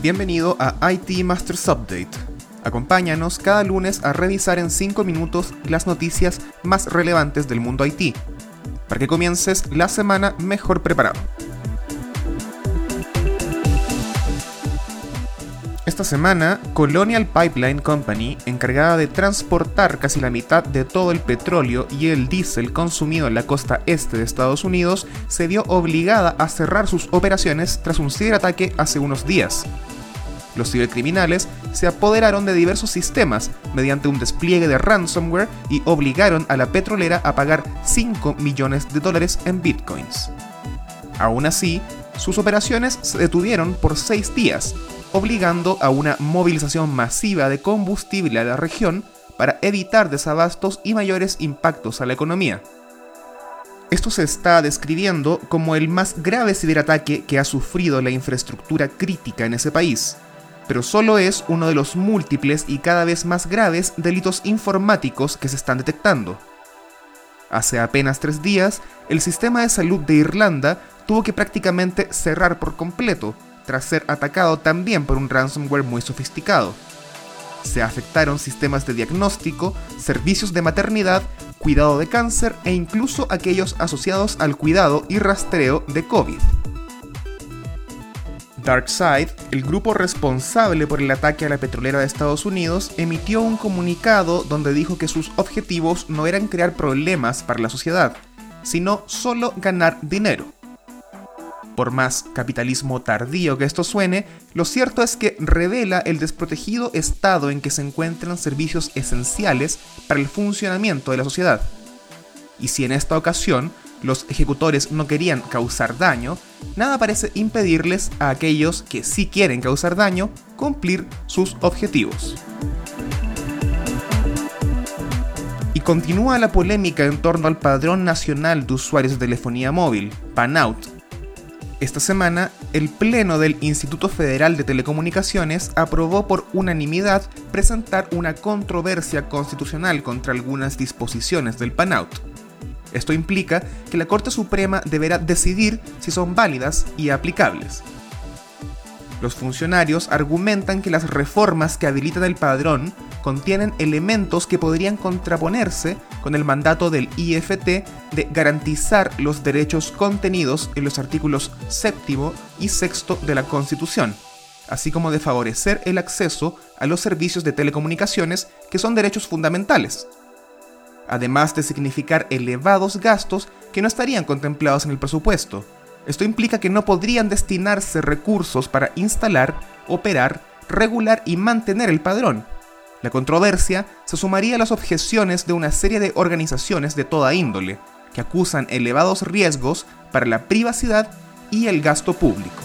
Bienvenido a IT Masters Update. Acompáñanos cada lunes a revisar en 5 minutos las noticias más relevantes del mundo IT, para que comiences la semana mejor preparado. Esta semana, Colonial Pipeline Company, encargada de transportar casi la mitad de todo el petróleo y el diésel consumido en la costa este de Estados Unidos, se vio obligada a cerrar sus operaciones tras un ciberataque hace unos días. Los cibercriminales se apoderaron de diversos sistemas mediante un despliegue de ransomware y obligaron a la petrolera a pagar 5 millones de dólares en bitcoins. Aún así, sus operaciones se detuvieron por 6 días obligando a una movilización masiva de combustible a la región para evitar desabastos y mayores impactos a la economía. Esto se está describiendo como el más grave ciberataque que ha sufrido la infraestructura crítica en ese país, pero solo es uno de los múltiples y cada vez más graves delitos informáticos que se están detectando. Hace apenas tres días, el sistema de salud de Irlanda tuvo que prácticamente cerrar por completo tras ser atacado también por un ransomware muy sofisticado. Se afectaron sistemas de diagnóstico, servicios de maternidad, cuidado de cáncer e incluso aquellos asociados al cuidado y rastreo de COVID. DarkSide, el grupo responsable por el ataque a la petrolera de Estados Unidos, emitió un comunicado donde dijo que sus objetivos no eran crear problemas para la sociedad, sino solo ganar dinero. Por más capitalismo tardío que esto suene, lo cierto es que revela el desprotegido estado en que se encuentran servicios esenciales para el funcionamiento de la sociedad. Y si en esta ocasión los ejecutores no querían causar daño, nada parece impedirles a aquellos que sí quieren causar daño cumplir sus objetivos. Y continúa la polémica en torno al Padrón Nacional de Usuarios de Telefonía Móvil, PANOUT, esta semana, el Pleno del Instituto Federal de Telecomunicaciones aprobó por unanimidad presentar una controversia constitucional contra algunas disposiciones del PANOUT. Esto implica que la Corte Suprema deberá decidir si son válidas y aplicables. Los funcionarios argumentan que las reformas que habilitan el padrón contienen elementos que podrían contraponerse con el mandato del IFT de garantizar los derechos contenidos en los artículos séptimo y sexto de la Constitución, así como de favorecer el acceso a los servicios de telecomunicaciones que son derechos fundamentales, además de significar elevados gastos que no estarían contemplados en el presupuesto, esto implica que no podrían destinarse recursos para instalar, operar, regular y mantener el padrón. La controversia se sumaría a las objeciones de una serie de organizaciones de toda índole, que acusan elevados riesgos para la privacidad y el gasto público.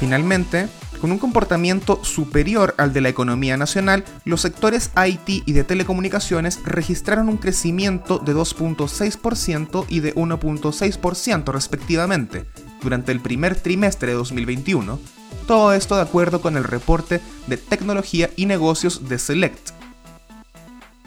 Finalmente, con un comportamiento superior al de la economía nacional, los sectores IT y de telecomunicaciones registraron un crecimiento de 2.6% y de 1.6% respectivamente durante el primer trimestre de 2021, todo esto de acuerdo con el reporte de tecnología y negocios de Select.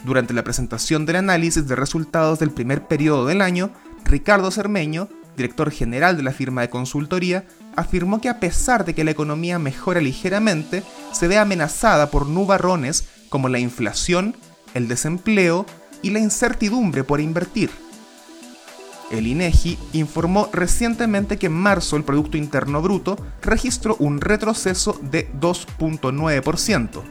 Durante la presentación del análisis de resultados del primer periodo del año, Ricardo Cermeño director general de la firma de consultoría, afirmó que a pesar de que la economía mejora ligeramente, se ve amenazada por nubarrones como la inflación, el desempleo y la incertidumbre por invertir. El INEGI informó recientemente que en marzo el Producto Interno Bruto registró un retroceso de 2.9%.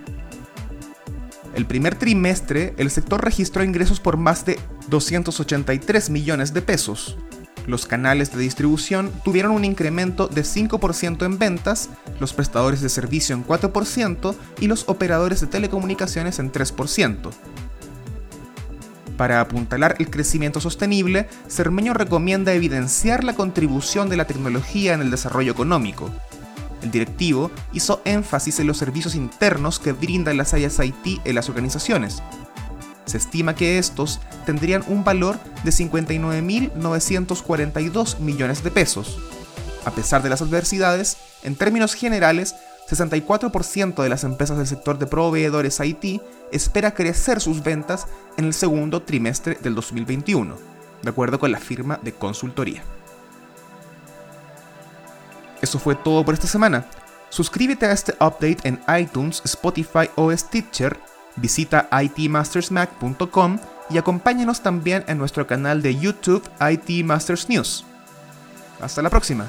El primer trimestre, el sector registró ingresos por más de 283 millones de pesos, los canales de distribución tuvieron un incremento de 5% en ventas, los prestadores de servicio en 4% y los operadores de telecomunicaciones en 3%. Para apuntalar el crecimiento sostenible, Cermeño recomienda evidenciar la contribución de la tecnología en el desarrollo económico. El directivo hizo énfasis en los servicios internos que brindan las áreas IT en las organizaciones, se estima que estos tendrían un valor de 59.942 millones de pesos. A pesar de las adversidades, en términos generales, 64% de las empresas del sector de proveedores IT espera crecer sus ventas en el segundo trimestre del 2021, de acuerdo con la firma de consultoría. Eso fue todo por esta semana. Suscríbete a este update en iTunes, Spotify o Stitcher, visita itmastersmac.com y acompáñanos también en nuestro canal de YouTube IT Masters News. Hasta la próxima.